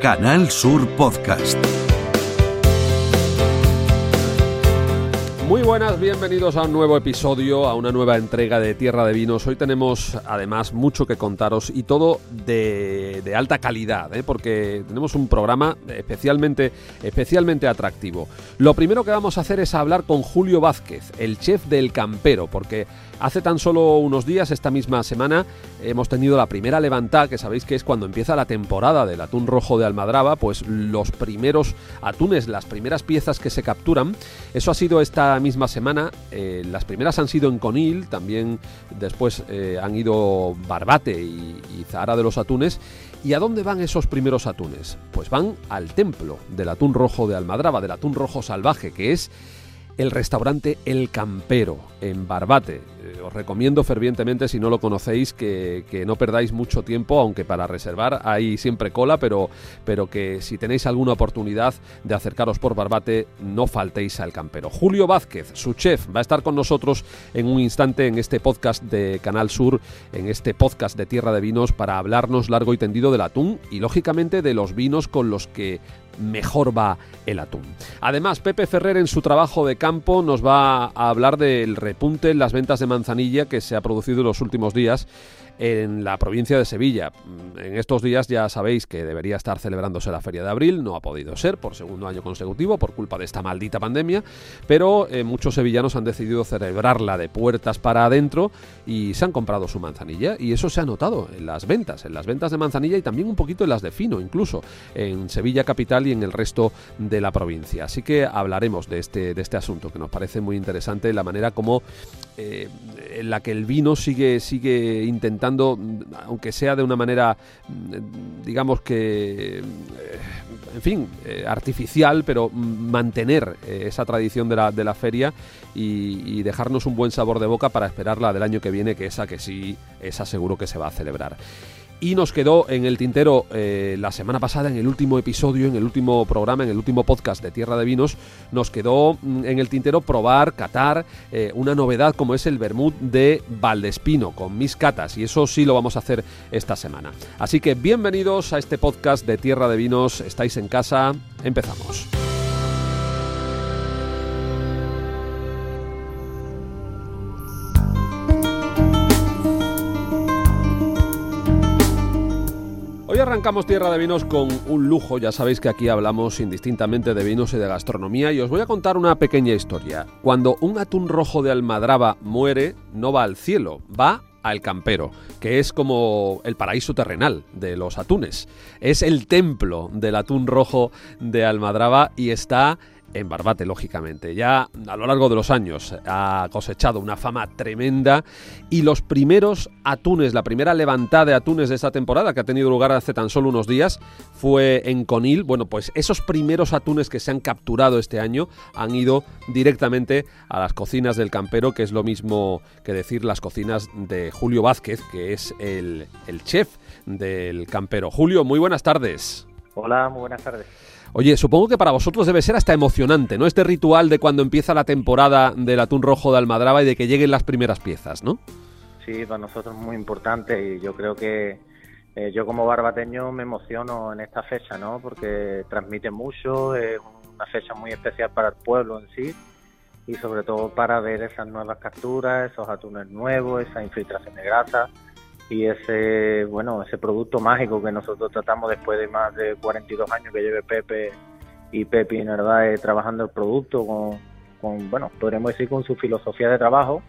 Canal Sur Podcast. Muy buenas, bienvenidos a un nuevo episodio, a una nueva entrega de Tierra de Vinos. Hoy tenemos además mucho que contaros y todo de, alta calidad, ¿eh? porque tenemos un programa especialmente, especialmente atractivo. Lo primero que vamos a hacer es hablar con Julio Vázquez, el chef del Campero, porque Hace tan solo unos días, esta misma semana, hemos tenido la primera levantada, que sabéis que es cuando empieza la temporada del atún rojo de Almadraba, pues los primeros atunes, las primeras piezas que se capturan. Eso ha sido esta misma semana. Eh, las primeras han sido en Conil, también después eh, han ido Barbate y, y Zahara de los Atunes. ¿Y a dónde van esos primeros atunes? Pues van al templo del atún rojo de Almadraba, del atún rojo salvaje, que es el restaurante El Campero en Barbate. Eh, os recomiendo fervientemente, si no lo conocéis, que, no perdáis mucho tiempo, aunque para reservar hay siempre cola, pero, pero que si tenéis alguna oportunidad de acercaros por Barbate, no faltéis al Campero. Julio Vázquez, su chef, va a estar con nosotros en un instante en este podcast de Canal Sur, en este podcast de Tierra de Vinos, para hablarnos largo y tendido del atún y, lógicamente, de los vinos con los que mejor va el atún. Además, Pepe Ferrer en su trabajo de campo nos va a hablar del repunte en las ventas de manzanilla que se ha producido en los últimos días en la provincia de Sevilla. En estos días ya sabéis que debería estar celebrándose la Feria de Abril, no ha podido ser por segundo año consecutivo por culpa de esta maldita pandemia, pero eh, muchos sevillanos han decidido celebrarla de puertas para adentro y se han comprado su manzanilla y eso se ha notado en las ventas, en las ventas de manzanilla y también un poquito en las de fino, incluso en Sevilla capital y en el resto de la provincia. Así que hablaremos de este, de este asunto que nos parece muy interesante, la manera como eh, en la que el vino sigue, sigue intentando aunque sea de una manera, mm, digamos que, eh, en fin, eh, artificial, pero mantener eh, esa tradición de la, de la feria y, dejarnos un buen sabor de boca para esperarla del año que viene, que esa que sí, esa seguro que se va a celebrar. Y nos quedó en el tintero eh, la semana pasada, en el último episodio, en el último programa, en el último podcast de Tierra de Vinos, nos quedó mm, en el tintero probar, catar eh, una novedad como es el vermut de Valdespino, con mis catas, y eso sí lo vamos a hacer esta semana. Así que bienvenidos a este podcast de Tierra de Vinos, estáis en casa, empezamos. Arrancamos Tierra de Vinos con un lujo, ya sabéis que aquí hablamos indistintamente de vinos y de gastronomía y os voy a contar una pequeña historia. Cuando un atún rojo de almadraba muere, no va al cielo, va al campero, que es como el paraíso terrenal de los atunes. Es el templo del atún rojo de almadraba y está en Barbate, lógicamente. Ya a lo largo de los años ha cosechado una fama tremenda y los primeros atunes, la primera levantada de atunes de esta temporada que ha tenido lugar hace tan solo unos días fue en Conil. Bueno, pues esos primeros atunes que se han capturado este año han ido directamente a las cocinas del campero, que es lo mismo que decir las cocinas de Julio Vázquez, que es el, el chef del campero. Julio, muy buenas tardes. Hola, muy buenas tardes. Oye, supongo que para vosotros debe ser hasta emocionante, ¿no? Este ritual de cuando empieza la temporada del atún rojo de Almadraba y de que lleguen las primeras piezas, ¿no? Sí, para nosotros es muy importante y yo creo que eh, yo como barbateño me emociono en esta fecha, ¿no? Porque transmite mucho, es una fecha muy especial para el pueblo en sí y sobre todo para ver esas nuevas capturas, esos atunes nuevos, esa infiltración de grasa y ese bueno ese producto mágico que nosotros tratamos después de más de 42 años que lleve Pepe y Pepe Narváez trabajando el producto con, con, bueno, podríamos decir con su filosofía de trabajo,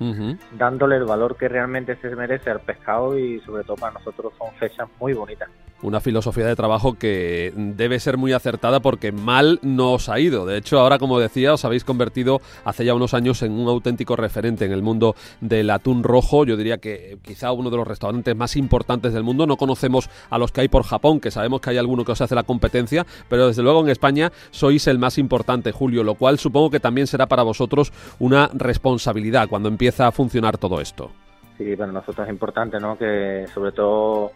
dándole el valor que realmente se merece al pescado y sobre todo para nosotros son fechas muy bonitas una filosofía de trabajo que debe ser muy acertada porque mal no os ha ido. De hecho, ahora, como decía, os habéis convertido hace ya unos años en un auténtico referente en el mundo del atún rojo. Yo diría que quizá uno de los restaurantes más importantes del mundo. No conocemos a los que hay por Japón, que sabemos que hay alguno que os hace la competencia, pero desde luego en España sois el más importante, Julio, lo cual supongo que también será para vosotros una responsabilidad cuando empieza a funcionar todo esto. Sí, para nosotros es importante, ¿no? Que sobre todo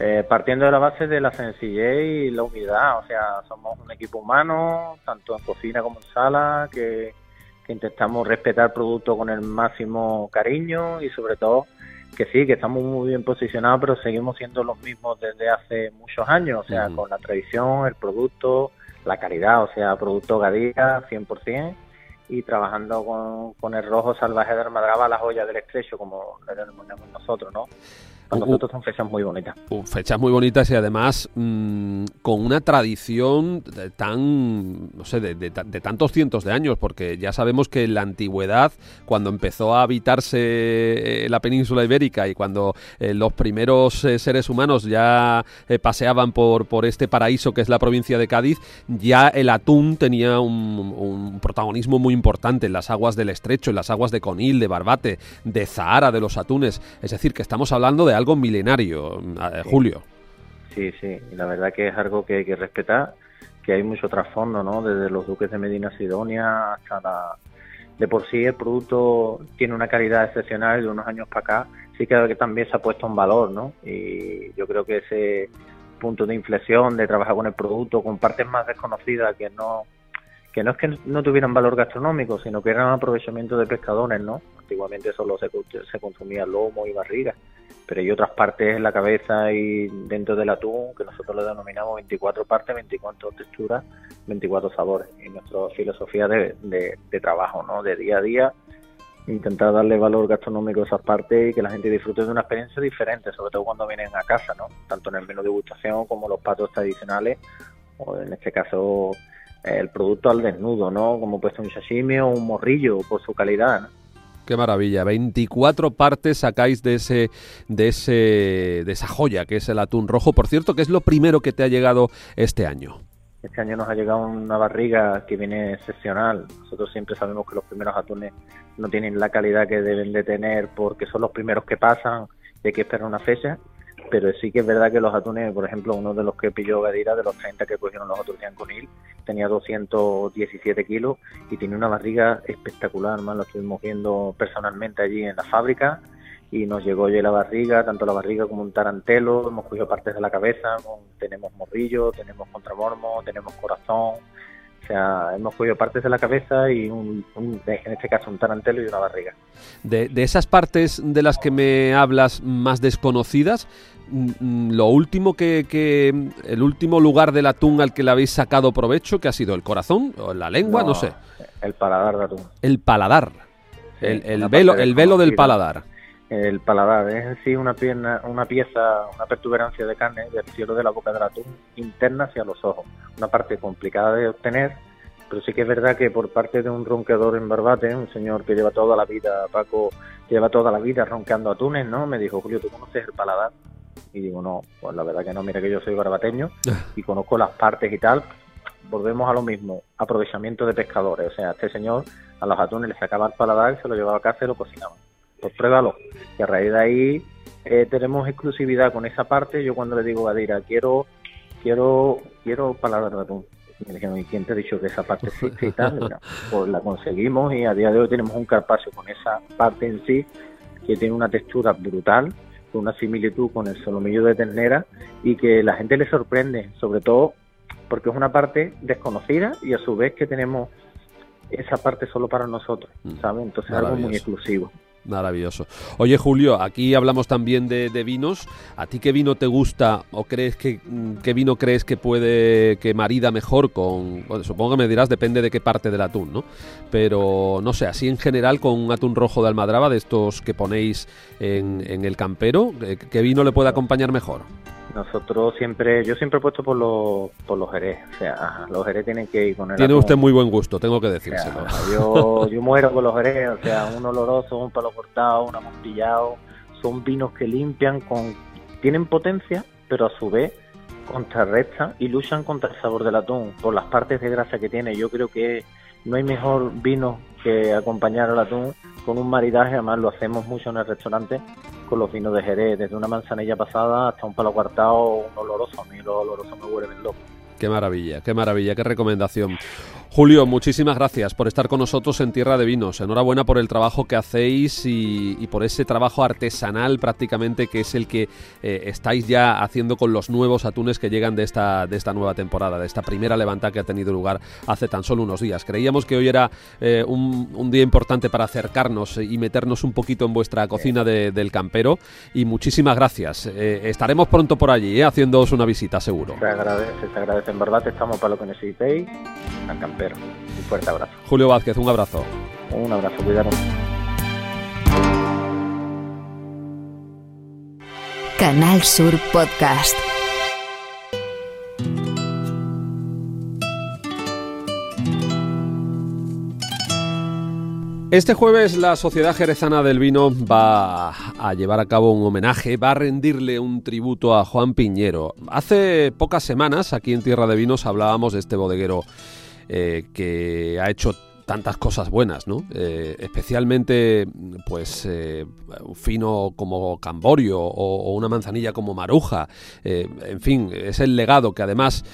eh, partiendo de la base de la sencillez y la humildad, o sea, somos un equipo humano, tanto en cocina como en sala, que, intentamos respetar el producto con el máximo cariño y sobre todo que sí, que estamos muy bien posicionados, pero seguimos siendo los mismos desde hace muchos años, o sea, con la tradición, el producto, la calidad, o sea, producto Gadía 100% y trabajando con, con el rojo salvaje de Armadraba, la joya del estrecho, como le denominamos nosotros, ¿no? Para nosotros son fechas muy bonitas. Fechas muy bonitas y además mm, con una tradición tan, no sé, de, tantos cientos de años, porque ya sabemos que en la antigüedad, cuando empezó a habitarse eh, la península ibérica y cuando eh, los primeros eh, seres humanos ya paseaban por, por este paraíso que es la provincia de Cádiz, ya el atún tenía un, un protagonismo muy importante en las aguas del estrecho, en las aguas de Conil, de Barbate, de Zahara, de los atunes. Es decir, que estamos hablando de algo milenario, eh, Julio. Sí, sí, la verdad que es algo que hay que respetar, que hay mucho trasfondo, ¿no? Desde los duques de Medina Sidonia hasta la... De por sí el producto tiene una calidad excepcional de unos años para acá sí que también se ha puesto en valor, ¿no? Y yo creo que ese punto de inflexión de trabajar con el producto, con partes más desconocidas que no que no es que no tuvieran valor gastronómico, sino que eran aprovechamiento de pescadores, ¿no? Antiguamente solo se, se consumía lomo y barriga pero hay otras partes en la cabeza y dentro del atún que nosotros le denominamos 24 partes, 24 texturas, 24 sabores. Y nuestra filosofía de, trabajo, ¿no? De día a día, intentar darle valor gastronómico a esas partes y que la gente disfrute de una experiencia diferente, sobre todo cuando vienen a casa, ¿no? Tanto en el menú de gustación como los patos tradicionales, o en este caso el producto al desnudo, ¿no? Como puesto un sashimi o un morrillo por su calidad, ¿no? Qué maravilla. 24 partes sacáis de ese, de ese, de esa joya que es el atún rojo. Por cierto, ¿qué es lo primero que te ha llegado este año? Este año nos ha llegado una barriga que viene excepcional. Nosotros siempre sabemos que los primeros atunes no tienen la calidad que deben de tener porque son los primeros que pasan hay que esperar una fecha pero sí que es verdad que los atunes, por ejemplo, uno de los que pilló Gadira, de los 30 que cogieron los otros días con él, tenía 217 kilos y tiene una barriga espectacular, más lo estuvimos viendo personalmente allí en la fábrica y nos llegó ya la barriga, tanto la barriga como un tarantelo, hemos cogido partes de la cabeza, tenemos morrillo, tenemos contramormo, tenemos corazón, o sea, hemos cogido partes de la cabeza y un, en este caso un tarantelo y una barriga. De, de, esas partes de las que me hablas más desconocidas, lo último que, que, el último lugar del atún al que le habéis sacado provecho, que ha sido el corazón o la lengua, no, sé. El paladar de atún. El paladar. el, el velo, el velo del paladar el paladar es en sí una, pierna, una pieza, una pertuberancia de carne del cielo de la boca del atún interna hacia los ojos. Una parte complicada de obtener, pero sí que es verdad que por parte de un ronquedor en Barbate, un señor que lleva toda la vida, Paco, lleva toda la vida ronqueando atunes, ¿no? Me dijo, Julio, ¿tú conoces el paladar? Y digo, no, pues la verdad que no, mira que yo soy barbateño y conozco las partes y tal. Volvemos a lo mismo, aprovechamiento de pescadores. O sea, este señor a los atunes le sacaba el paladar, se lo llevaba a casa y lo cocinaba pues pruébalo. Y a raíz de ahí eh, tenemos exclusividad con esa parte. Yo cuando le digo a Gadira, quiero, quiero, quiero palabra de atún. Me dijeron, ¿y quién te ha dicho que esa parte existe y tal? pues la conseguimos y a día de hoy tenemos un carpaccio con esa parte en sí que tiene una textura brutal, con una similitud con el solomillo de ternera y que la gente le sorprende, sobre todo porque es una parte desconocida y a su vez que tenemos esa parte solo para nosotros, mm. ¿sabes? Entonces es algo muy exclusivo. Maravilloso. Oye, Julio, aquí hablamos también de, vinos. ¿A ti qué vino te gusta o crees que mm, qué vino crees que puede que marida mejor con supongo que me dirás depende de qué parte del atún, ¿no? Pero no sé, así en general con un atún rojo de almadraba de estos que ponéis en, en el campero, ¿qué vino le puede acompañar mejor? Nosotros siempre, yo siempre he puesto por los, por los jerez, o sea, los jerez tienen que ir con el Tiene usted muy buen gusto, tengo que decírselo. yo, yo muero con los jerez, o sea, un oloroso, un palo cortado, un amontillado, son vinos que limpian, con tienen potencia, pero a su vez contrarrestan y luchan contra el sabor del atún por las partes de grasa que tiene. Yo creo que no hay mejor vino que acompañar al atún con un maridaje, además lo hacemos mucho en el restaurante con los vinos de Jerez, desde una manzanilla pasada hasta un palo cuartado, un oloroso. A mí los olorosos me vuelven loco. Qué maravilla, qué maravilla, qué recomendación. Julio, muchísimas gracias por estar con nosotros en Tierra de Vinos. Enhorabuena por el trabajo que hacéis y, por ese trabajo artesanal prácticamente que es el que eh, estáis ya haciendo con los nuevos atunes que llegan de esta, de esta nueva temporada, de esta primera levanta que ha tenido lugar hace tan solo unos días. Creíamos que hoy era eh, un, día importante para acercarnos y meternos un poquito en vuestra cocina del campero y muchísimas gracias. Eh, estaremos pronto por allí, haciéndoos una visita seguro. Se agradece, se agradece. En verdad estamos para lo que necesitéis campero. Un fuerte abrazo. Julio Vázquez, un abrazo. Un abrazo, cuidado. Canal Sur Podcast. Este jueves la Sociedad Jerezana del Vino va a llevar a cabo un homenaje, va a rendirle un tributo a Juan Piñero. Hace pocas semanas aquí en Tierra de Vinos hablábamos de este bodeguero eh, que ha hecho tantas cosas buenas, ¿no? Eh, especialmente, pues, eh, fino como Camborio o, una manzanilla como Maruja. Eh, en fin, es el legado que además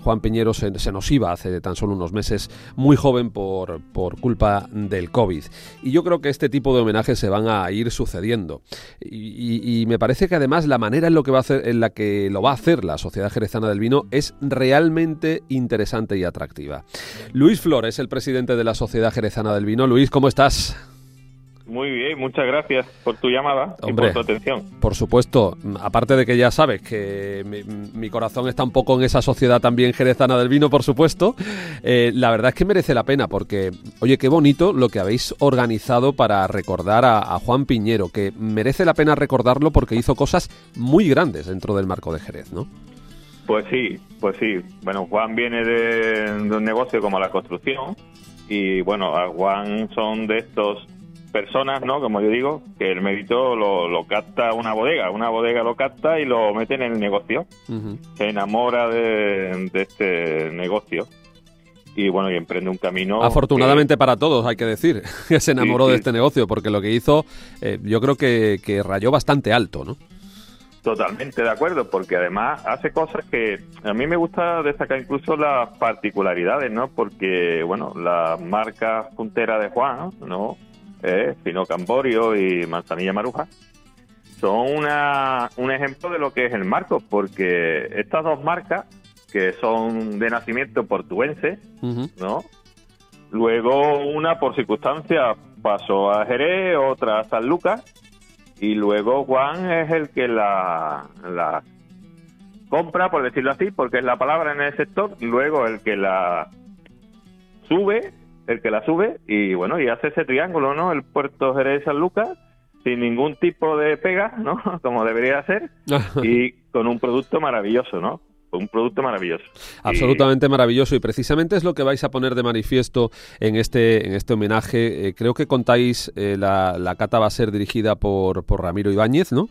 Juan Piñero se, nos iba hace tan solo unos meses, muy joven por, por culpa del COVID. Y yo creo que este tipo de homenajes se van a ir sucediendo. Y, me parece que además la manera en, lo que va a hacer, en la que lo va a hacer la Sociedad Jerezana del Vino es realmente interesante y atractiva. Luis Flores, el presidente de la Sociedad Jerezana del Vino. Luis, ¿cómo estás? Muy bien, muchas gracias por tu llamada y por tu atención. Por supuesto, aparte de que ya sabes que mi, corazón está un poco en esa sociedad también jerezana del vino, por supuesto, eh, la verdad es que merece la pena porque, oye, qué bonito lo que habéis organizado para recordar a, Juan Piñero, que merece la pena recordarlo porque hizo cosas muy grandes dentro del marco de Jerez, ¿no? Pues sí, pues sí. Bueno, Juan viene de un negocio como la construcción y bueno, a Juan son de estos personas, ¿no? Como yo digo, que el mérito lo, lo capta una bodega, una bodega lo capta y lo mete en el negocio, se enamora de, este negocio y bueno, y emprende un camino. Afortunadamente para todos, hay que decir, que se enamoró de este negocio, porque lo que hizo, eh, yo creo que, que rayó bastante alto, ¿no? Totalmente de acuerdo, porque además hace cosas que a mí me gusta destacar incluso las particularidades, ¿no? Porque, bueno, las marcas punteras de Juan, ¿no? Eh, Fino Camborio y Manzanilla Maruja, son una, un ejemplo de lo que es el marco, porque estas dos marcas, que son de nacimiento portuense, ¿no? Luego una por circunstancias pasó a Jerez, otra a San Lucas, y luego Juan es el que la, la compra, por decirlo así, porque es la palabra en el sector, y luego el que la sube, el que la sube y bueno, y hace ese triángulo, ¿no? El puerto Jerez San Lucas sin ningún tipo de pega, ¿no? Como debería ser y con un producto maravilloso, ¿no? Un producto maravilloso. Absolutamente maravilloso y precisamente es lo que vais a poner de manifiesto en este, en este homenaje. Eh, creo que contáis, eh, la, la, cata va a ser dirigida por, por Ramiro Ibáñez, ¿no?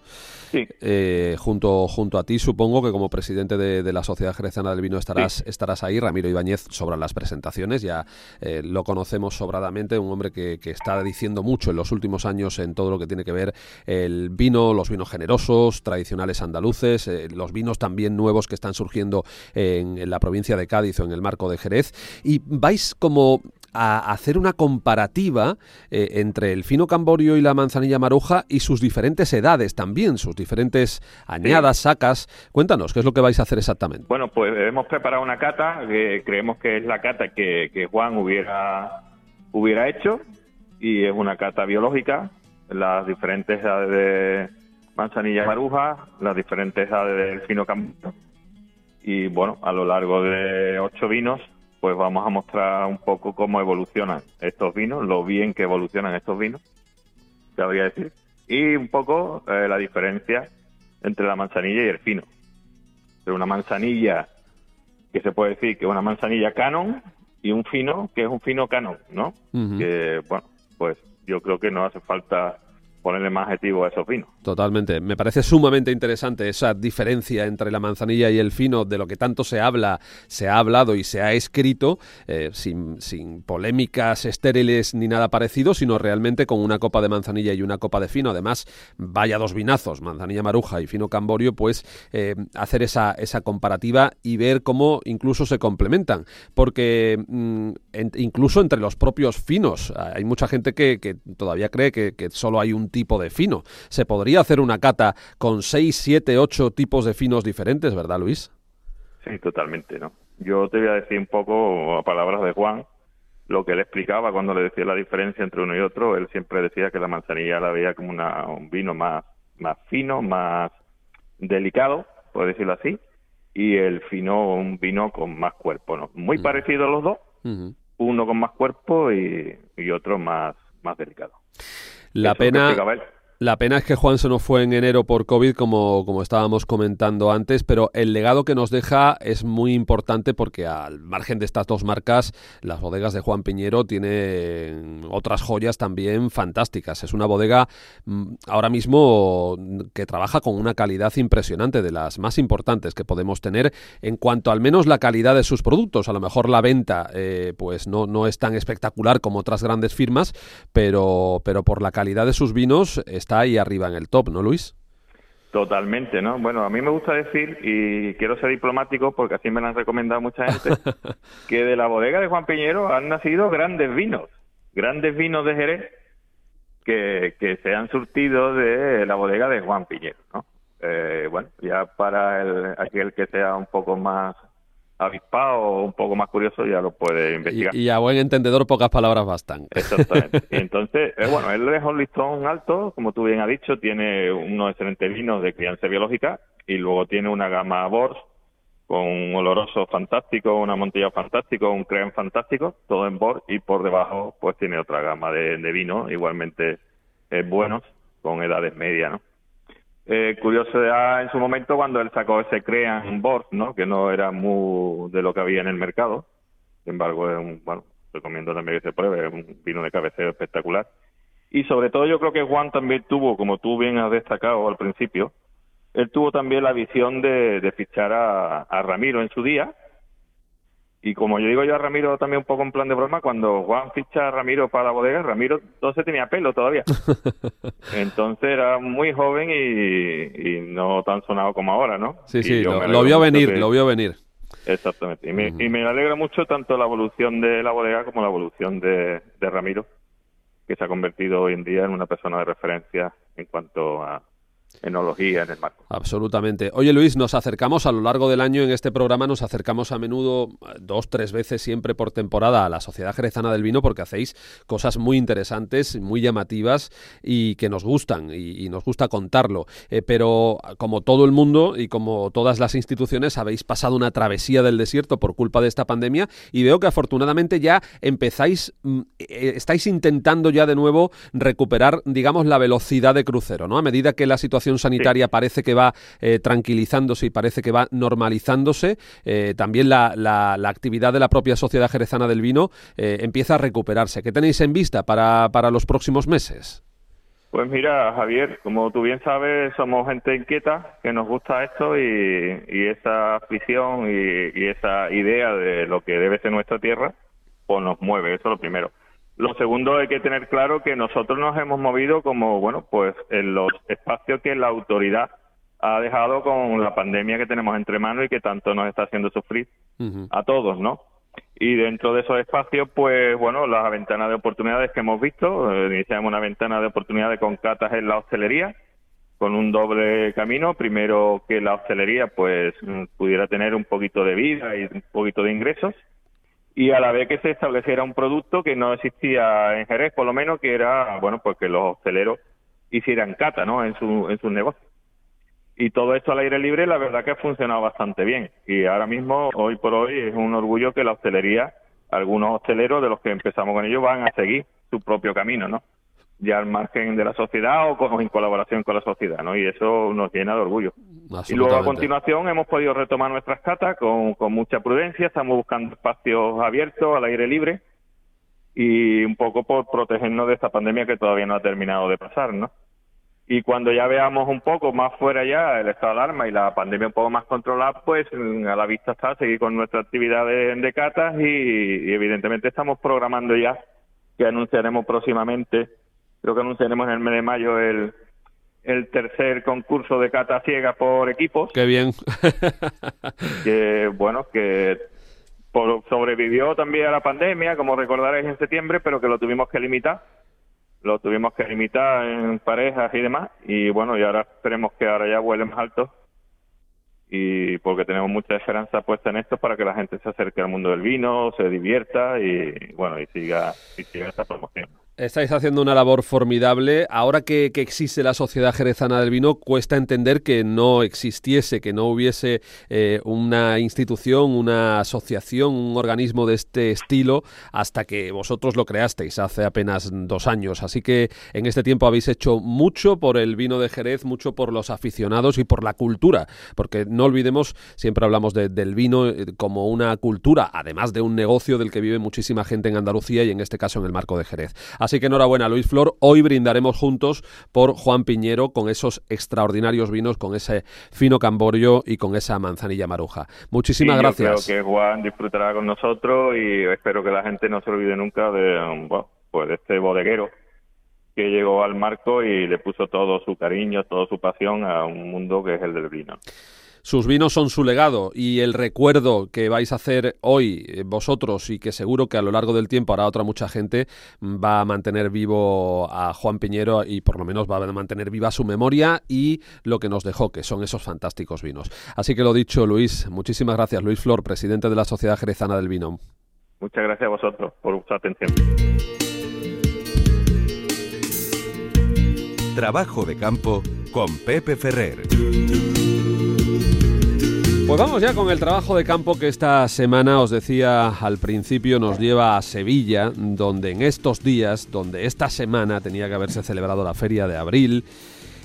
Eh, junto, junto a ti, supongo que como presidente de, la Sociedad Jerezana del Vino estarás, estarás ahí. Ramiro Ibáñez sobran las presentaciones, ya lo conocemos sobradamente, un hombre que, está diciendo mucho en los últimos años en todo lo que tiene que ver el vino, los vinos generosos, tradicionales andaluces, los vinos también nuevos que están surgiendo en, en la provincia de Cádiz o en el marco de Jerez. Y vais como a hacer una comparativa eh, entre el fino camborio y la manzanilla maruja y sus diferentes edades también, sus diferentes añadas, sacas. Cuéntanos, ¿qué es lo que vais a hacer exactamente? Bueno, pues hemos preparado una cata que creemos que es la cata que, Juan hubiera, hubiera hecho y es una cata biológica, las diferentes edades de manzanilla maruja, las diferentes edades del fino camborio y bueno, a lo largo de ocho vinos pues vamos a mostrar un poco cómo evolucionan estos vinos, lo bien que evolucionan estos vinos, cabría decir, y un poco eh, la diferencia entre la manzanilla y el fino. De una manzanilla que se puede decir que es una manzanilla canon y un fino que es un fino canon, ¿no? Que, bueno, pues yo creo que no hace falta ponerle más adjetivo a esos vinos. Totalmente. Me parece sumamente interesante esa diferencia entre la manzanilla y el fino, de lo que tanto se habla, se ha hablado y se ha escrito, eh, sin, sin, polémicas estériles ni nada parecido, sino realmente con una copa de manzanilla y una copa de fino. Además, vaya dos vinazos, manzanilla maruja y fino camborio, pues eh, hacer esa, esa comparativa y ver cómo incluso se complementan. Porque mm, incluso entre los propios finos, hay mucha gente que, que todavía cree que, que solo hay un tipo de fino. Se podría hacer una cata con 6, 7, 8 tipos de finos diferentes, ¿verdad, Luis? Sí, totalmente, ¿no? Yo te voy a decir un poco, a palabras de Juan, lo que él explicaba cuando le decía la diferencia entre uno y otro. Él siempre decía que la manzanilla la veía como una, un vino más, más fino, más delicado, por decirlo así, y el fino un vino con más cuerpo, ¿no? Muy parecido a los dos, uno con más cuerpo y, y otro más, más delicado. La pena la pena es que Juan se nos fue en enero por COVID, como, como estábamos comentando antes, pero el legado que nos deja es muy importante porque al margen de estas dos marcas, las bodegas de Juan Piñero tienen otras joyas también fantásticas. Es una bodega mm, ahora mismo que trabaja con una calidad impresionante, de las más importantes que podemos tener en cuanto al menos la calidad de sus productos. A lo mejor la venta eh, pues no, no es tan espectacular como otras grandes firmas, pero, pero por la calidad de sus vinos está ahí arriba en el top, ¿no, Luis? Totalmente, ¿no? Bueno, a mí me gusta decir, y quiero ser diplomático porque así me lo han recomendado mucha gente, que de la bodega de Juan Piñero han nacido grandes vinos, grandes vinos de Jerez que, que se han surtido de la bodega de Juan Piñero, ¿no? Eh, bueno, ya para el, aquel que sea un poco más avispado o un poco más curioso ya lo puede investigar. Y, a buen entendedor pocas palabras bastan. Exactamente. entonces, eh, bueno, él es un listón alto, como tú bien has dicho, tiene unos excelentes vinos de crianza biológica y luego tiene una gama Bors con un oloroso fantástico, una montilla fantástico, un creme fantástico, todo en Bors y por debajo pues tiene otra gama de, de vinos igualmente eh, buenos con edades medias, ¿no? Eh, curioso ya en su momento cuando él sacó ese Crean Board, ¿no? Que no era muy de lo que había en el mercado. Sin embargo, es un, bueno, recomiendo también que se pruebe, es un vino de cabeceo espectacular. Y sobre todo yo creo que Juan también tuvo, como tú bien has destacado al principio, él tuvo también la visión de, fichar a Ramiro en su día, y como yo digo yo a Ramiro también un poco en plan de broma, cuando Juan ficha a Ramiro para la bodega, Ramiro entonces tenía pelo todavía. Entonces era muy joven y, no tan sonado como ahora, ¿no? Sí, sí, lo, vio venir, lo vio venir. Exactamente. Y me, y me alegra mucho tanto la evolución de la bodega como la evolución de, de Ramiro, que se ha convertido hoy en día en una persona de referencia en cuanto a, enología en el marco. Absolutamente. Oye Luis, nos acercamos a lo largo del año en este programa, nos acercamos a menudo, dos, tres veces siempre por temporada a la Sociedad Jerezana del Vino porque hacéis cosas muy interesantes, muy llamativas y que nos gustan y, nos gusta contarlo. Eh, pero como todo el mundo y como todas las instituciones habéis pasado una travesía del desierto por culpa de esta pandemia y veo que afortunadamente ya empezáis, mm, eh, estáis intentando ya de nuevo recuperar, digamos, la velocidad de crucero, ¿no? A medida que la situación sanitaria parece que va eh, tranquilizándose y parece que va normalizándose, eh, también la, la, actividad de la propia Sociedad Jerezana del Vino eh, empieza a recuperarse. ¿Qué tenéis en vista para, para los próximos meses? Pues mira, Javier, como tú bien sabes, somos gente inquieta, que nos gusta esto y, y esa afición y, y, esa idea de lo que debe ser nuestra tierra, pues nos mueve, eso es lo primero. Lo segundo hay que tener claro que nosotros nos hemos movido como, bueno, pues en los espacios que la autoridad ha dejado con la pandemia que tenemos entre manos y que tanto nos está haciendo sufrir a todos, ¿no? Y dentro de esos espacios, pues bueno, las ventanas de oportunidades que hemos visto, eh, iniciamos una ventana de oportunidades con catas en la hostelería, con un doble camino. Primero que la hostelería, pues pudiera tener un poquito de vida y un poquito de ingresos y a la vez que se estableciera un producto que no existía en Jerez, por lo menos, que era, bueno, pues que los hosteleros hicieran cata, ¿no?, en su, en sus negocios. Y todo esto al aire libre, la verdad que ha funcionado bastante bien. Y ahora mismo, hoy por hoy, es un orgullo que la hostelería, algunos hosteleros de los que empezamos con ellos, van a seguir su propio camino, ¿no? Ya al margen de la sociedad o, en colaboración con la sociedad, ¿no? Y eso nos llena de orgullo. Y luego a continuación hemos podido retomar nuestras catas con, con mucha prudencia, estamos buscando espacios abiertos, al aire libre, y un poco por protegernos de esta pandemia que todavía no ha terminado de pasar, ¿no? y cuando ya veamos un poco más fuera ya el estado de alarma y la pandemia un poco más controlada, pues mm, a la vista está seguir con nuestra actividad de, catas y, evidentemente estamos programando ya que anunciaremos próximamente, creo que anunciaremos en el mes de mayo el, el tercer concurso de cata ciega por equipos. Qué bien. que bueno, que sobrevivió también a la pandemia, como recordaréis en septiembre, pero que lo tuvimos que limitar lo tuvimos que limitar en parejas y demás y bueno y ahora esperemos que ahora ya vuele más alto y porque tenemos mucha esperanza puesta en esto para que la gente se acerque al mundo del vino, se divierta y bueno y siga y siga esta promoción. Estáis haciendo una labor formidable. Ahora que, existe la Sociedad Jerezana del Vino, cuesta entender que no existiese, que no hubiese eh, una institución, una asociación, un organismo de este estilo, hasta que vosotros lo creasteis hace apenas dos años. Así que en este tiempo habéis hecho mucho por el vino de Jerez, mucho por los aficionados y por la cultura. Porque no olvidemos, siempre hablamos del vino eh, como una cultura, además de un negocio del que vive muchísima gente en Andalucía y en este caso en el marco de Jerez. Así que enhorabuena, Luis Flor. Hoy brindaremos juntos por Juan Piñero con esos extraordinarios vinos, con ese fino camborio y con esa manzanilla maruja. Muchísimas gracias. creo que Juan disfrutará con nosotros y espero que la gente no se olvide nunca de, pues de este bodeguero que llegó al marco y le puso todo su cariño, toda su pasión a un mundo que es el del vino. Sus vinos son su legado y el recuerdo que vais a hacer hoy eh, vosotros y que seguro que a lo largo del tiempo hará otra mucha gente va a mantener vivo a Juan Piñero y por lo menos va a mantener viva su memoria y lo que nos dejó, que son esos fantásticos vinos. Así que lo dicho, Luis, muchísimas gracias. Luis Flor, presidente de la Sociedad Jerezana del Vino. Muchas gracias a vosotros por su atención. Trabajo de campo con Pepe Ferrer. Pues vamos ya con el trabajo de campo que esta semana, os decía al principio, nos lleva a Sevilla, donde en estos días, donde esta semana tenía que haberse celebrado la feria de abril,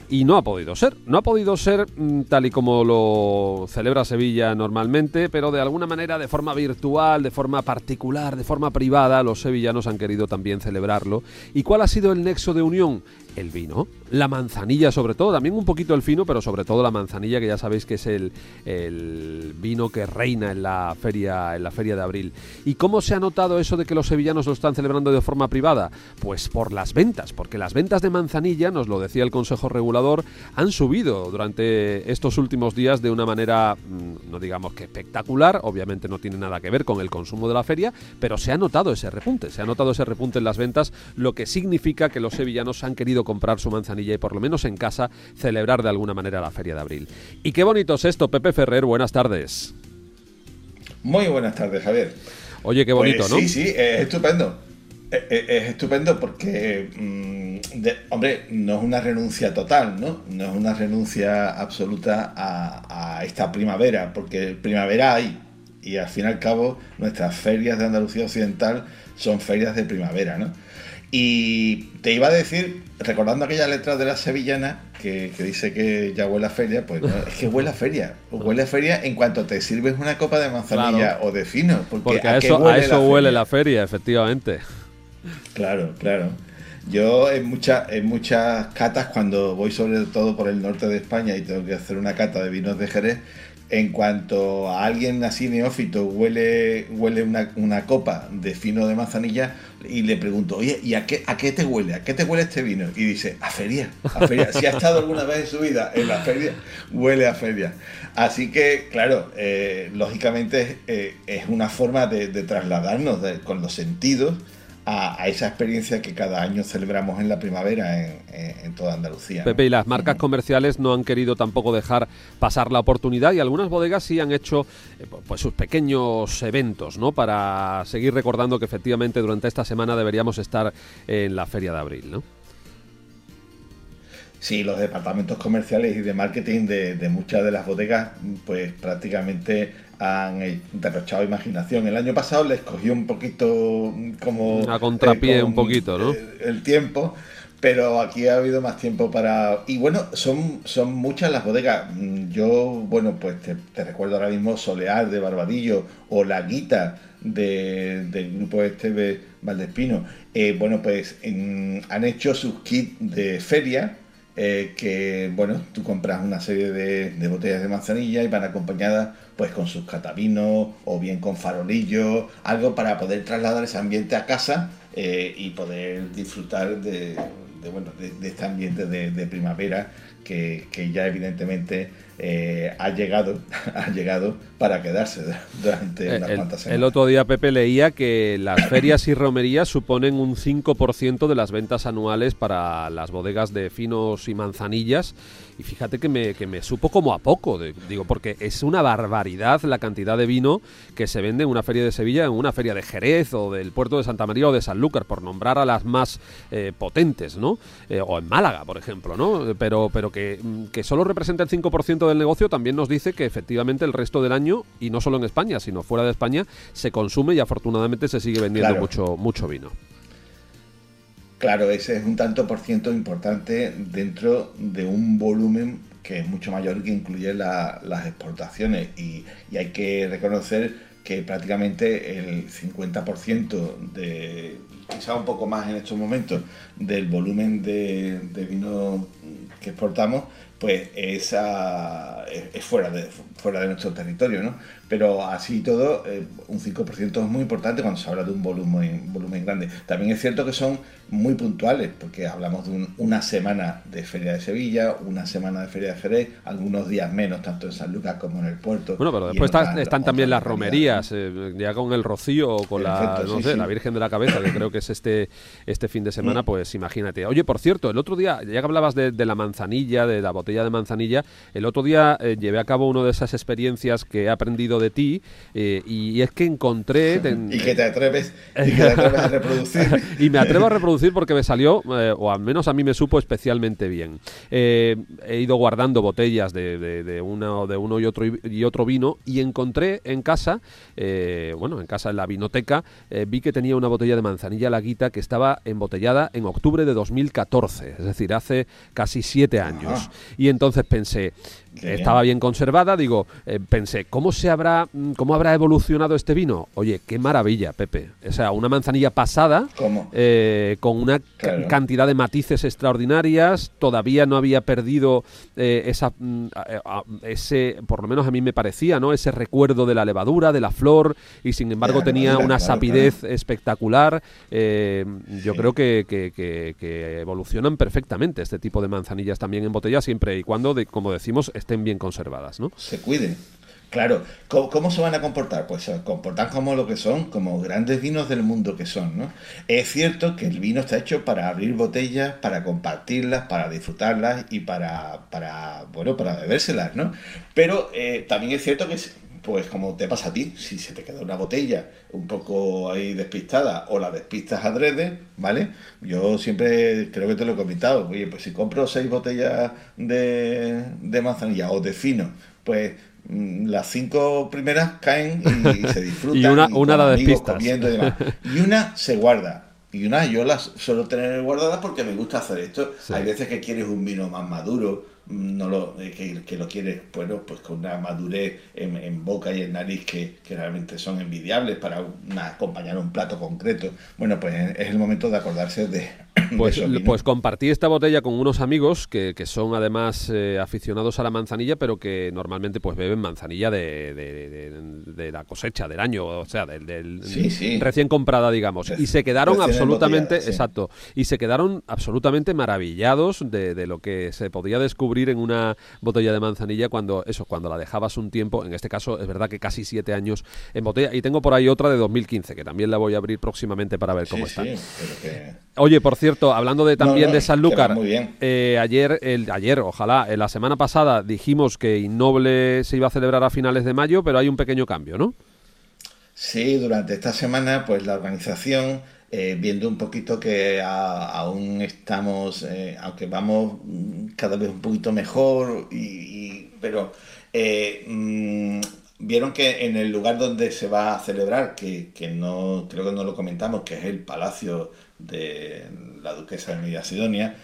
y no ha podido ser. No ha podido ser mm, tal y como lo celebra Sevilla normalmente, pero de alguna manera de forma virtual, de forma particular, de forma privada, los sevillanos han querido también celebrarlo. ¿Y cuál ha sido el nexo de unión? El vino la manzanilla sobre todo, también un poquito el fino, pero sobre todo la manzanilla, que ya sabéis que es el, el, vino que reina en la feria, en la feria de abril. ¿Y cómo se ha notado eso de que los sevillanos lo están celebrando de forma privada? Pues por las ventas, porque las ventas de manzanilla, nos lo decía el Consejo Regulador, han subido durante estos últimos días de una manera, mm, no digamos que espectacular, obviamente no tiene nada que ver con el consumo de la feria, pero se ha notado ese repunte, se ha notado ese repunte en las ventas, lo que significa que los sevillanos han querido comprar su manzanilla y por lo menos en casa celebrar de alguna manera la Feria de Abril. Y qué bonito es esto, Pepe Ferrer, buenas tardes. Muy buenas tardes, Javier. Oye, qué bonito, pues ¿no? Sí, sí, es estupendo. Es, estupendo porque, mm, hombre, no es una renuncia total, ¿no? No es una renuncia absoluta a, a, esta primavera, porque primavera hay, y al fin y al cabo nuestras ferias de Andalucía Occidental son ferias de primavera, ¿no? Y te iba a decir, recordando aquellas letras de la sevillana, que, dice que ya huele a feria, pues es que huele a feria. Huele a feria en cuanto te sirves una copa de manzanilla o de fino. Porque, a, eso, huele, a eso la huele la feria, efectivamente. Claro, claro. Yo en, muchas en muchas catas, cuando voy sobre todo por el norte de España y tengo que hacer una cata de vinos de Jerez, en cuanto a alguien así neófito huele, huele una, copa de fino de manzanilla y le pregunto, oye, ¿y a qué, a qué te huele? ¿A qué te huele este vino? Y dice, a feria, a feria. si ha estado alguna vez en su vida en la feria, huele a feria. Así que, claro, eh, lógicamente eh, es una forma de, trasladarnos con los sentidos a, esa experiencia que cada año celebramos en la primavera en, toda Andalucía. Pepe, y las marcas comerciales no han querido tampoco dejar pasar la oportunidad y algunas bodegas sí han hecho eh, pues sus pequeños eventos, ¿no? Para seguir recordando que efectivamente durante esta semana deberíamos estar en la feria de abril, ¿no? Sí, los departamentos comerciales y de marketing de, muchas de las bodegas, pues prácticamente han derrochado imaginación. El año pasado les cogió un poquito como... A contrapié eh, un poquito, ¿no? El, tiempo, pero aquí ha habido más tiempo para... Y bueno, son, son muchas las bodegas. Yo, bueno, pues te, recuerdo ahora mismo Soleal de Barbadillo o La Guita de, del grupo este de Valdespino. Eh, bueno, pues han hecho sus kits de feria eh, que, bueno, tú compras una serie de, botellas de manzanilla y van acompañadas pues con sus catavinos o bien con farolillos, algo para poder trasladar ese ambiente a casa eh, y poder disfrutar de, bueno, de, este ambiente de, primavera que, que, ya evidentemente eh, ha llegado ha llegado para quedarse durante unas cuantas semanas. El otro día Pepe leía que las ferias y romerías suponen un 5% de las ventas anuales para las bodegas de finos y manzanillas y fíjate que me, que me supo como a poco, digo, porque es una barbaridad la cantidad de vino que se vende en una feria de Sevilla, en una feria de Jerez o del puerto de Santa María o de Sanlúcar, por nombrar a las más eh, potentes, ¿no? Eh, o en Málaga, por ejemplo, ¿no? Pero, pero que, mm, que solo representa el 5% del negocio también nos dice que efectivamente el resto del año, y no solo en España, sino fuera de España, se consume y afortunadamente se sigue vendiendo mucho, mucho vino. Claro, ese es un tanto por ciento importante dentro de un volumen que es mucho mayor que incluye las exportaciones y, hay que reconocer que prácticamente el 50% de, quizá un poco más en estos momentos, del volumen de, vino que exportamos pues es, es, fuera, de, fuera de nuestro territorio, ¿no? Pero así todo, eh, un 5% es muy importante cuando se habla de un volumen, volumen grande. También es cierto que son muy puntuales, porque hablamos de una semana de Feria de Sevilla, una semana de Feria de Jerez, algunos días menos, tanto en San Lucas como en el puerto. Bueno, pero después están también las romerías, eh, ya con el Rocío o con la, no sé, la Virgen de la Cabeza, que creo que es este, este fin de semana, mm. pues imagínate. Oye, por cierto, el otro día, ya que hablabas de, la manzanilla, de la botella de manzanilla, el otro día eh, llevé a cabo una de esas experiencias que he aprendido de ti, eh, y es que encontré... y que te atreves, y que te atreves a reproducir. y me atrevo a reproducir porque me salió, eh, o al menos a mí me supo especialmente bien. Eh, he ido guardando botellas de, de, uno, de uno y otro, y otro vino y encontré en casa, bueno, en casa en la vinoteca, vi que tenía una botella de manzanilla laguita que estaba embotellada en octubre de 2014, es decir, hace casi siete años. Y entonces pensé, estaba bien conservada, digo, eh, pensé, ¿cómo se habrá mm, cómo habrá evolucionado este vino? Oye, qué maravilla, Pepe. O sea, una manzanilla pasada eh, con una cantidad de matices extraordinarias, todavía no había perdido eh, esa mm, ese, por lo menos a mí me parecía, ¿no? Ese recuerdo de la levadura, de la flor y sin embargo tenía una sapidez espectacular. Yo creo que, que, evolucionan perfectamente este tipo de manzanillas también en botella siempre y cuando, de, como decimos, estén bien conservadas, ¿no? Se cuiden. Claro, ¿Cómo, se van a comportar? Pues se comportan como lo que son, como grandes vinos del mundo que son, ¿no? Es cierto que el vino está hecho para abrir botellas, para compartirlas, para disfrutarlas y para, para bueno, para bebérselas, ¿no? Pero eh, también es cierto que, pues como te pasa a ti, si se te queda una botella un poco ahí despistada o la despistas adrede, ¿vale? Yo siempre creo que te lo he comentado, oye, pues si compro seis botellas de, de manzanilla o de fino, pues mm, las cinco primeras caen y, se disfrutan. y una, una la despistas. y, y una se guarda. Y una yo las suelo tener guardadas porque me gusta hacer esto. Hay veces que quieres un vino más maduro, no lo, que, que, lo quieres bueno, pues con una madurez en, boca y en nariz que, que realmente son envidiables para acompañar un plato concreto. Bueno, pues es el momento de acordarse de, pues, pues compartí esta botella con unos amigos que, que son además eh, aficionados a la manzanilla, pero que normalmente pues beben manzanilla de, de, la cosecha del año, o sea, del, recién comprada, digamos. Y se quedaron absolutamente, exacto, y se quedaron absolutamente maravillados de, lo que se podía descubrir en una botella de manzanilla cuando eso, cuando la dejabas un tiempo. En este caso es verdad que casi siete años en botella. Y tengo por ahí otra de 2015 que también la voy a abrir próximamente para ver cómo está. Oye, por cierto hablando de también de Sanlúcar, eh, ayer, el, ayer, ojalá, en la semana pasada dijimos que Innoble se iba a celebrar a finales de mayo, pero hay un pequeño cambio, ¿no? Sí, durante esta semana, pues la organización, eh, viendo un poquito que aún estamos, eh, aunque vamos cada vez un poquito mejor, y, pero mm, vieron que en el lugar donde se va a celebrar, que, que no creo que no lo comentamos, que es el Palacio de la Duquesa de Media Sidonia,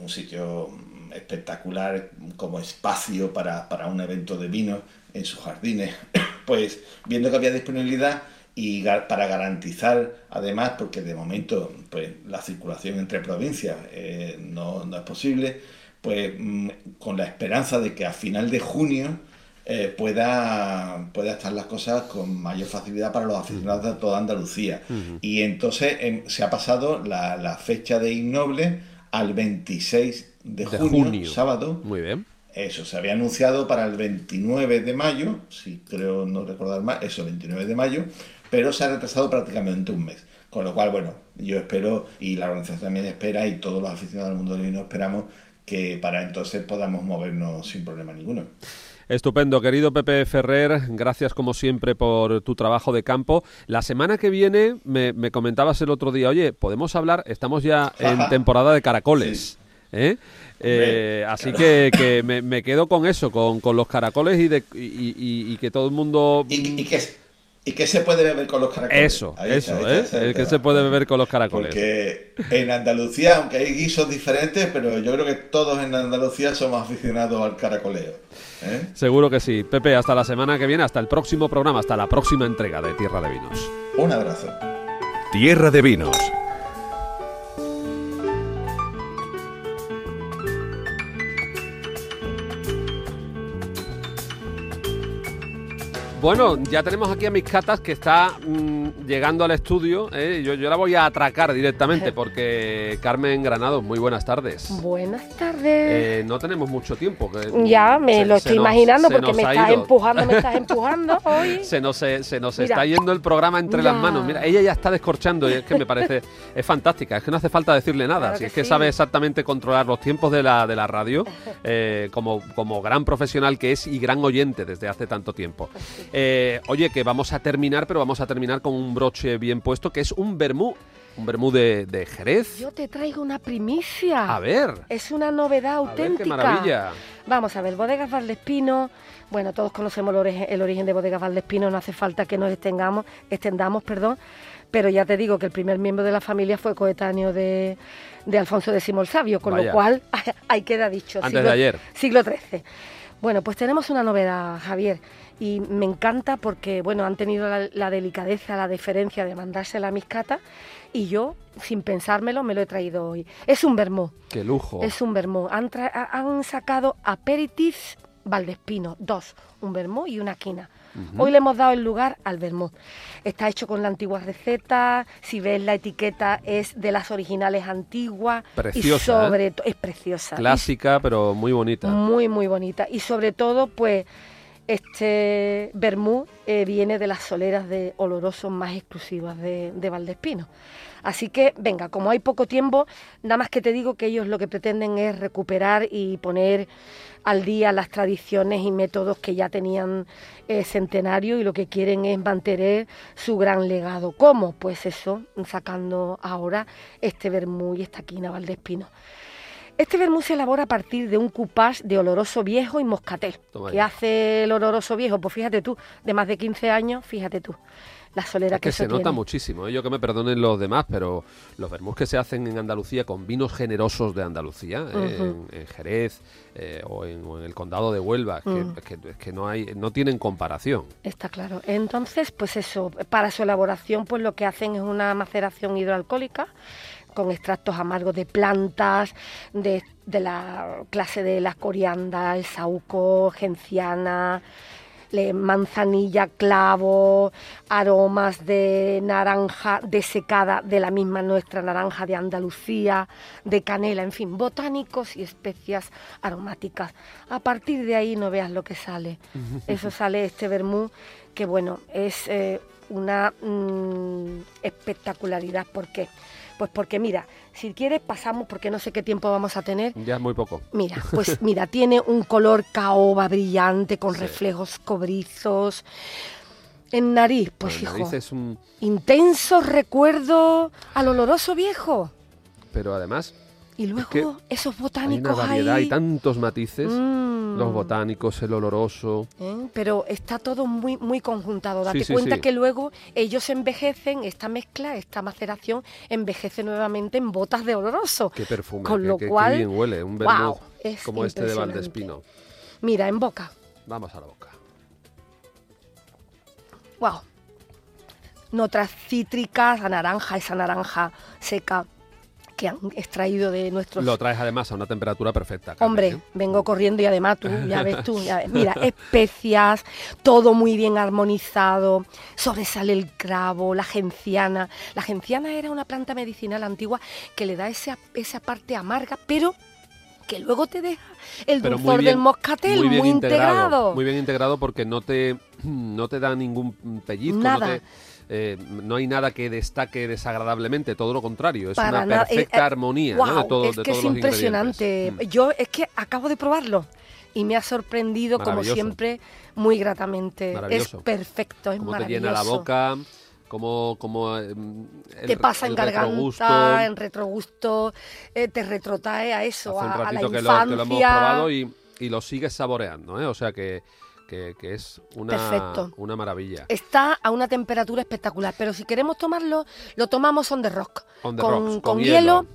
un sitio espectacular como espacio para, un evento de vino en sus jardines. Pues viendo que había disponibilidad y para garantizar, además, porque de momento pues, la circulación entre provincias eh, no, no, es posible, pues mm, con la esperanza de que a final de junio eh, pueda, pueda estar las cosas con mayor facilidad para los aficionados de toda Andalucía. Y entonces em, se ha pasado la, la fecha de Innoble al 26 de, De junio, junio. sábado. Muy bien. Eso, se había anunciado para el 29 de mayo, si creo no recordar mal, eso, 29 de mayo, pero se ha retrasado prácticamente un mes. Con lo cual, bueno, yo espero, y la organización también espera, y todos los aficionados del mundo del vino esperamos, que para entonces podamos movernos sin problema ninguno. Estupendo, querido Pepe Ferrer, gracias como siempre por tu trabajo de campo. La semana que viene me, me comentabas el otro día, oye, podemos hablar, estamos ya en temporada de caracoles. ¿eh? Eh, así que, que me, me quedo con eso, con, con los caracoles y, de, y, y- y que todo el mundo... ¿Y, y qué, y qué se puede beber con los caracoles? Eso, Ahí eso, está, ¿eh? está, ahí El que está. se puede beber con los caracoles. Porque en Andalucía, aunque hay guisos diferentes, pero yo creo que todos en Andalucía somos aficionados al caracoleo. ¿eh? Seguro que sí. Pepe, hasta la semana que viene, hasta el próximo programa, hasta la próxima entrega de Tierra de Vinos. Un abrazo. Tierra de Vinos. Bueno, ya tenemos aquí a mis catas que está mm, llegando al estudio. ¿eh? Yo, yo la voy a atracar directamente porque Carmen Granados, muy buenas tardes. Buenas tardes. Eh, no tenemos mucho tiempo. que- ya me se- lo estoy nos- imaginando porque me estás ido. empujando, me estás empujando hoy. Se nos, se, se nos Mira. está yendo el programa entre las manos. Mira, ella ya está descorchando y es que me parece es fantástica. Es que no hace falta decirle nada. Claro si que es que sí. sabe exactamente controlar los tiempos de la, de la radio eh, como, como gran profesional que es y gran oyente desde hace tanto tiempo. Eh, oye, que vamos a terminar, pero vamos a terminar con un broche bien puesto que es un vermú. Un vermú de, de Jerez. Yo te traigo una primicia. A ver. Es una novedad A ver, auténtica. qué maravilla. Vamos a ver, Bodegas Valdespino. Bueno, todos conocemos el origen, el origen de Bodegas Valdespino, no hace falta que nos extendamos, extendamos, perdón. Pero ya te digo que el primer miembro de la familia fue coetáneo de, de Alfonso X el Sabio, con Vaya. lo cual ahí queda dicho. Antes de ayer. Siglo XIII. Bueno, pues tenemos una novedad, Javier, y me encanta porque, bueno, han tenido la, la delicadeza, la deferencia de mandársela a mis catas y yo, sin pensármelo, me lo he traído hoy. Es un vermú. Qué lujo. Es un vermú. Han, han sacado aperitifs Valdespino, dos, un vermú y una quina. Hoy le hemos dado el lugar al vermú. Está hecho con la antigua receta, si ves la etiqueta es de las originales antiguas Preciosa, y sobre to- es preciosa. Clásica, pero muy bonita. muy, muy bonita. Y sobre todo, pues, este vermú eh, viene de las soleras de olorosos más exclusivas de, de Valdespino. Así que, venga, como hay poco tiempo, nada más que te digo que ellos lo que pretenden es recuperar y poner al día las tradiciones y métodos que ya tenían eh, centenario y lo que quieren es mantener su gran legado. ¿Cómo? Pues eso, sacando ahora este vermú y esta quina Valdespino. Este vermú se elabora a partir de un cupás de oloroso viejo y moscatel. ¿Qué hace el oloroso viejo? Pues fíjate tú, de más de 15 años, fíjate tú, la solera Es que que, se nota muchísimo. ¿eh? Yo que me perdonen los demás, pero los vermús que se hacen en Andalucía con vinos generosos de Andalucía, eh, en, en Jerez eh, o, en, o en el condado de Huelva, que, Mm. que no hay, no tienen comparación. Está claro. Entonces, pues eso, para su elaboración, pues lo que hacen es una maceración hidroalcohólica con extractos amargos de plantas, de, de la clase de la corianda, el saúco, genciana, manzanilla, clavo, aromas de naranja desecada de la misma nuestra naranja de Andalucía, de canela, en fin, botánicos y especias aromáticas. A partir de ahí no veas lo que sale. Eso sale este vermú que bueno, es eh, una mm, espectacularidad. ¿Por qué? Pues porque mira, si quieres pasamos porque no sé qué tiempo vamos a tener. Ya es muy poco. Mira, pues mira, tiene un color caoba brillante con Sí. reflejos cobrizos. En nariz, pues Bueno, hijo, nariz es un... intensos recuerdos al oloroso viejo. Pero además Y luego que esos hay una botánicos variedad, ahí. hay tantos matices. Mm. Los botánicos, el oloroso. ¿eh? Pero está todo muy, muy conjuntado. Date Sí, sí, cuenta sí. que luego ellos envejecen, esta mezcla, esta maceración, envejece nuevamente en botas de oloroso. Qué perfume, Con lo cual, bien huele. Un es como este de. Valdespino. Mira, en boca. Vamos a la boca. Wow. Notas cítricas, a naranja, esa naranja seca que han extraído de nuestros... Lo traes además a una temperatura perfecta. Carmen, Hombre, ¿eh? vengo corriendo y además tú, ya ves tú, ya ves. mira, especias, todo muy bien armonizado, sobresale el cravo, la genciana. La genciana era una planta medicinal antigua que le da esa, esa parte amarga, pero que luego te deja el Pero dulzor bien- del moscatel muy, bien integrado. Muy bien integrado porque no te, no te da ningún pellizco. Nada. No, te- eh, no hay nada que destaque desagradablemente, todo lo contrario. Es Para una nada. perfecta Eh, eh, armonía guau, ¿no? de, todo- es de que todos es los impresionante. Mm. Yo es que acabo de probarlo y me ha sorprendido como siempre muy gratamente. Es perfecto, es Cómo te maravilloso. llena la boca, eh, el- te pasa en garganta, retrogusto. en retrogusto, eh, te retrotrae a eso, Hace un a, a la que lo, infancia. que lo hemos probado y, y lo sigues saboreando, ¿eh? O sea que, que, que es una, Perfecto. una maravilla. Está a una temperatura espectacular, pero si queremos tomarlo, lo tomamos on the rock, On the con, rocks, con con hielo. hielo.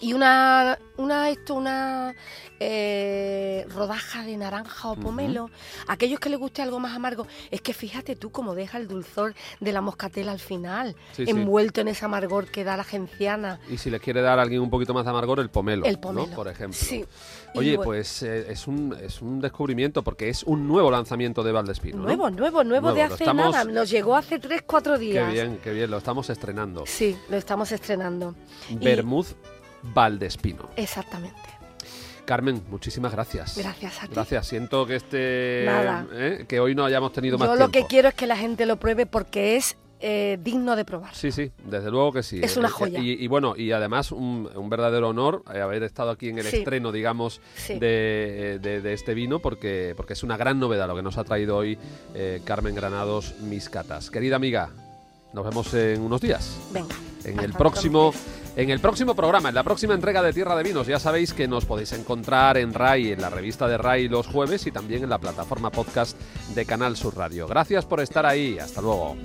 y una una esto una eh, rodaja de naranja o pomelo. Aquellos que les guste algo más amargo, es que fíjate tú cómo deja el dulzor de la moscatela al final, Sí, sí. envuelto en ese amargor que da la genciana. Y si les quiere dar a alguien un poquito más de amargor, el pomelo, El ¿no? pomelo, por ejemplo. sí. Y Oye, bueno. pues eh, es, un, es un descubrimiento porque es un nuevo lanzamiento de Valdespino. ¿no? Nuevo, nuevo, nuevo, de hace estamos- nada. Nos llegó hace 3, 4 Qué días. bien, qué bien, lo estamos estrenando. Sí, lo estamos estrenando. Y- Bermud Valdespino. Exactamente. Carmen, muchísimas gracias. Gracias a ti. Gracias. Siento que este Nada. ¿eh? que hoy no hayamos tenido más Yo tiempo. lo que quiero es que la gente lo pruebe porque es eh, digno de probar. Sí, sí, desde luego que sí. Es una Eh, joya. Y, y bueno, y además un, un verdadero honor eh, haber estado aquí en el Sí. estreno, digamos, Sí. de, de- de este vino, porque, porque es una gran novedad lo que nos ha traído hoy eh, Carmen Granados Mis Catas. Querida amiga, nos vemos en unos días. Venga. En el próximo, en el próximo programa, en la próxima entrega de Tierra de Vinos, ya sabéis que nos podéis encontrar en RAI, en la revista de RAI los jueves y también en la plataforma podcast de Canal Sur Radio. Gracias por estar ahí. Hasta luego.